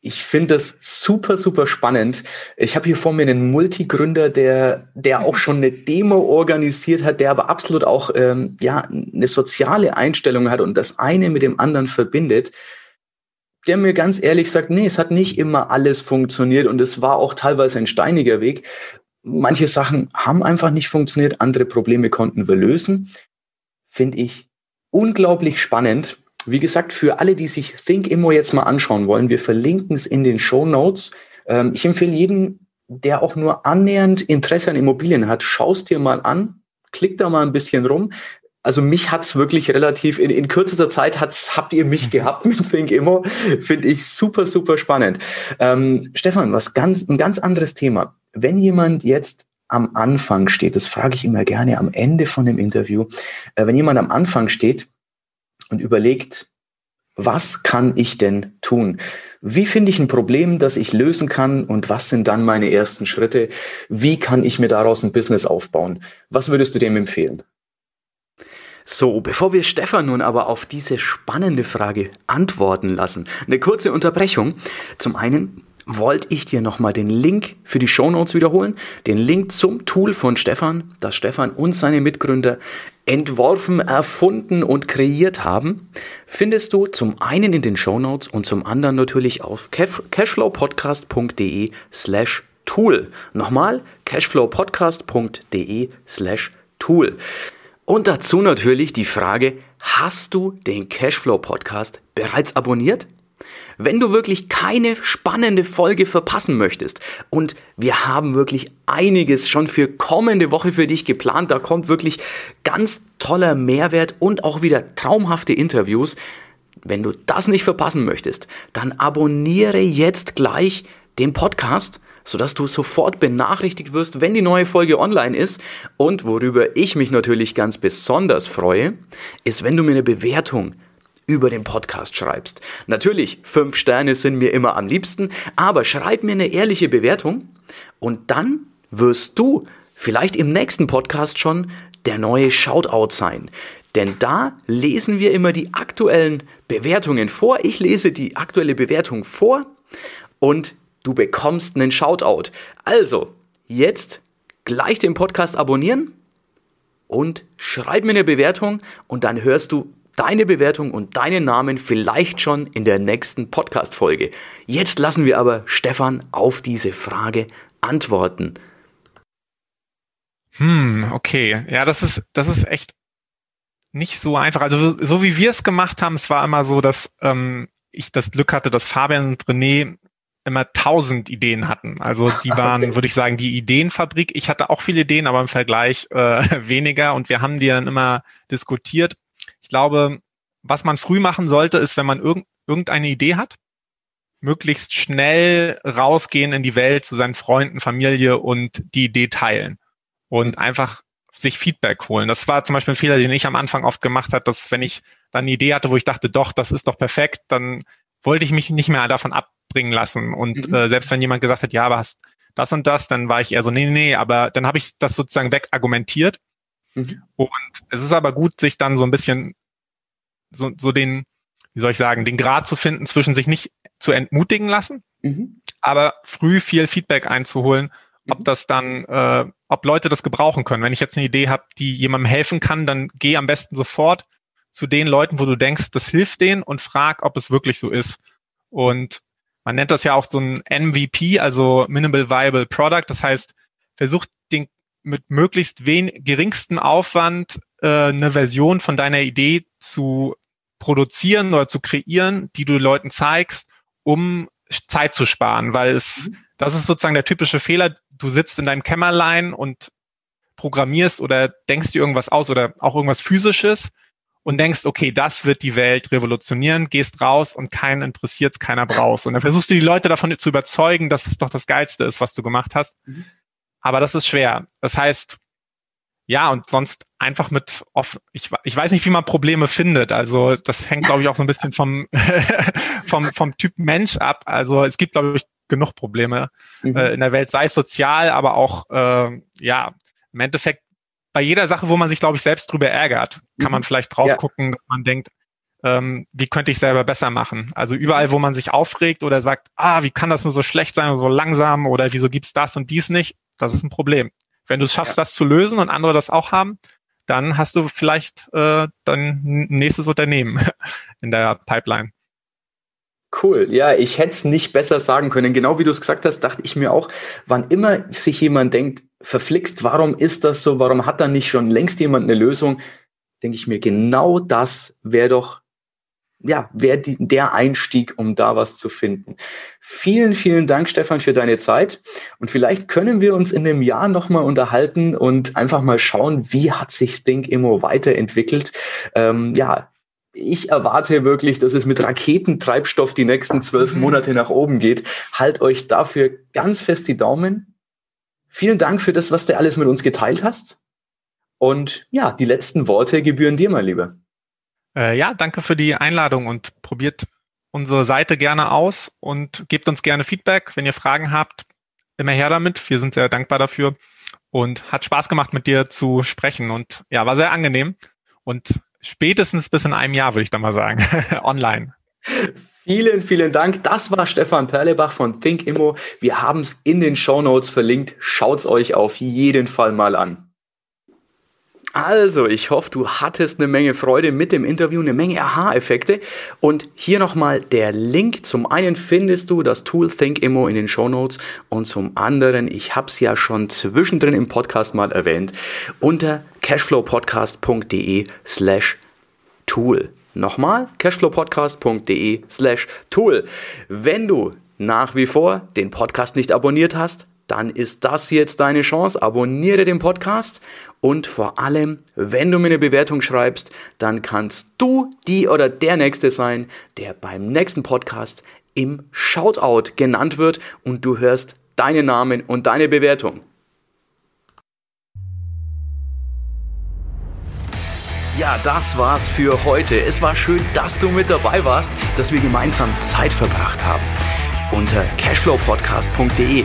Ich finde das super, super spannend. Ich habe hier vor mir einen Multigründer, der, der auch schon eine Demo organisiert hat, der aber absolut auch ähm, ja, eine soziale Einstellung hat und das eine mit dem anderen verbindet der mir ganz ehrlich sagt, nee, es hat nicht immer alles funktioniert und es war auch teilweise ein steiniger Weg. Manche Sachen haben einfach nicht funktioniert, andere Probleme konnten wir lösen. Finde ich unglaublich spannend. Wie gesagt, für alle, die sich Think Immo jetzt mal anschauen wollen, wir verlinken es in den Show Notes. Ähm, ich empfehle jedem, der auch nur annähernd Interesse an Immobilien hat, schaust dir mal an, klick da mal ein bisschen rum. Also mich hat's wirklich relativ, in, in kürzester Zeit hat's, habt ihr mich gehabt mit Think Immo. Finde ich super, super spannend. Ähm, Stefan, was ganz, ein ganz anderes Thema. Wenn jemand jetzt am Anfang steht, das frage ich immer gerne am Ende von dem Interview, äh, wenn jemand am Anfang steht, und überlegt, was kann ich denn tun? Wie finde ich ein Problem, das ich lösen kann und was sind dann meine ersten Schritte? Wie kann ich mir daraus ein Business aufbauen? Was würdest du dem empfehlen? So, bevor wir Stefan nun aber auf diese spannende Frage antworten lassen, eine kurze Unterbrechung. Zum einen wollte ich dir nochmal den Link für die Shownotes wiederholen, den Link zum Tool von Stefan, das Stefan und seine Mitgründer entworfen, erfunden und kreiert haben, findest du zum einen in den Show Notes und zum anderen natürlich auf cashflowpodcast.de slash tool. Nochmal cashflowpodcast.de slash tool. Und dazu natürlich die Frage, hast du den Cashflow Podcast bereits abonniert? Wenn du wirklich keine spannende Folge verpassen möchtest und wir haben wirklich einiges schon für kommende Woche für dich geplant, da kommt wirklich ganz toller Mehrwert und auch wieder traumhafte Interviews. Wenn du das nicht verpassen möchtest, dann abonniere jetzt gleich den Podcast, sodass du sofort benachrichtigt wirst, wenn die neue Folge online ist. Und worüber ich mich natürlich ganz besonders freue, ist, wenn du mir eine Bewertung über den Podcast schreibst. Natürlich, fünf Sterne sind mir immer am liebsten, aber schreib mir eine ehrliche Bewertung und dann wirst du vielleicht im nächsten Podcast schon der neue Shoutout sein. Denn da lesen wir immer die aktuellen Bewertungen vor. Ich lese die aktuelle Bewertung vor und du bekommst einen Shoutout. Also, jetzt gleich den Podcast abonnieren und schreib mir eine Bewertung und dann hörst du deine Bewertung und deinen Namen vielleicht schon in der nächsten Podcast-Folge. Jetzt lassen wir aber Stefan auf diese Frage antworten. Hm, okay. Ja, das ist, das ist echt nicht so einfach. Also so wie wir es gemacht haben, es war immer so, dass ähm, ich das Glück hatte, dass Fabian und René immer tausend Ideen hatten. Also die waren, okay. würde ich sagen, die Ideenfabrik. Ich hatte auch viele Ideen, aber im Vergleich äh, weniger und wir haben die dann immer diskutiert. Ich glaube, was man früh machen sollte, ist, wenn man irg irgendeine Idee hat, möglichst schnell rausgehen in die Welt zu seinen Freunden, Familie und die Idee teilen und einfach sich Feedback holen. Das war zum Beispiel ein Fehler, den ich am Anfang oft gemacht habe, dass wenn ich dann eine Idee hatte, wo ich dachte, doch, das ist doch perfekt, dann wollte ich mich nicht mehr davon abbringen lassen. Und mhm. äh, selbst wenn jemand gesagt hat, ja, aber hast das und das, dann war ich eher so, nee, nee, aber dann habe ich das sozusagen wegargumentiert. Mhm. Und es ist aber gut, sich dann so ein bisschen so, so den, wie soll ich sagen, den Grad zu finden, zwischen sich nicht zu entmutigen lassen, mhm. aber früh viel Feedback einzuholen, ob mhm. das dann, äh, ob Leute das gebrauchen können. Wenn ich jetzt eine Idee habe, die jemandem helfen kann, dann geh am besten sofort zu den Leuten, wo du denkst, das hilft denen und frag, ob es wirklich so ist. Und man nennt das ja auch so ein MVP, also Minimal Viable Product. Das heißt, versuch den mit möglichst wen geringstem Aufwand äh, eine Version von deiner Idee zu produzieren oder zu kreieren, die du Leuten zeigst, um Zeit zu sparen, weil es, mhm. das ist sozusagen der typische Fehler. Du sitzt in deinem Kämmerlein und programmierst oder denkst dir irgendwas aus oder auch irgendwas physisches und denkst, okay, das wird die Welt revolutionieren, gehst raus und keinen interessiert's, keiner brauchst. Und dann versuchst du die Leute davon zu überzeugen, dass es doch das Geilste ist, was du gemacht hast. Mhm. Aber das ist schwer. Das heißt, ja, und sonst einfach mit off ich, ich weiß nicht, wie man Probleme findet. Also das hängt, glaube ich, auch so ein bisschen vom, vom, vom Typ Mensch ab. Also es gibt, glaube ich, genug Probleme mhm. äh, in der Welt, sei es sozial, aber auch äh, ja, im Endeffekt bei jeder Sache, wo man sich, glaube ich, selbst drüber ärgert, kann mhm. man vielleicht drauf ja. gucken, dass man denkt, ähm, wie könnte ich selber besser machen? Also überall, wo man sich aufregt oder sagt, ah, wie kann das nur so schlecht sein oder so langsam oder wieso gibt's das und dies nicht? Das ist ein Problem. Wenn du es schaffst, ja. das zu lösen und andere das auch haben, dann hast du vielleicht äh, dein nächstes Unternehmen in der Pipeline. Cool, ja, ich hätte es nicht besser sagen können. Genau wie du es gesagt hast, dachte ich mir auch, wann immer sich jemand denkt, verflixt, warum ist das so, warum hat da nicht schon längst jemand eine Lösung, denke ich mir, genau das wäre doch, ja, wäre der Einstieg, um da was zu finden. Vielen, vielen Dank, Stefan, für deine Zeit. Und vielleicht können wir uns in einem Jahr nochmal unterhalten und einfach mal schauen, wie hat sich Think Immo weiterentwickelt. Ähm, ja, ich erwarte wirklich, dass es mit Raketentreibstoff die nächsten zwölf mhm. Monate nach oben geht. Halt euch dafür ganz fest die Daumen. Vielen Dank für das, was du alles mit uns geteilt hast. Und ja, die letzten Worte gebühren dir, mein Lieber. Äh, ja, danke für die Einladung und probiert unsere Seite gerne aus und gebt uns gerne Feedback. Wenn ihr Fragen habt, immer her damit. Wir sind sehr dankbar dafür und hat Spaß gemacht, mit dir zu sprechen und ja, war sehr angenehm. Und spätestens bis in einem Jahr, würde ich da mal sagen, online. Vielen, vielen Dank. Das war Stefan Perlebach von Think Immo. Wir haben es in den Show Notes verlinkt. Schaut es euch auf jeden Fall mal an. Also, ich hoffe, du hattest eine Menge Freude mit dem Interview, eine Menge Aha-Effekte. Und hier nochmal der Link. Zum einen findest du das Tool ThinkImmo in den Show Notes und zum anderen, ich habe es ja schon zwischendrin im Podcast mal erwähnt, unter cashflowpodcast.de slash Tool. Nochmal, cashflowpodcast.de slash Tool. Wenn du nach wie vor den Podcast nicht abonniert hast, dann ist das jetzt deine Chance. Abonniere den Podcast und vor allem, wenn du mir eine Bewertung schreibst, dann kannst du die oder der Nächste sein, der beim nächsten Podcast im Shoutout genannt wird und du hörst deinen Namen und deine Bewertung. Ja, das war's für heute. Es war schön, dass du mit dabei warst, dass wir gemeinsam Zeit verbracht haben. Unter cashflowpodcast.de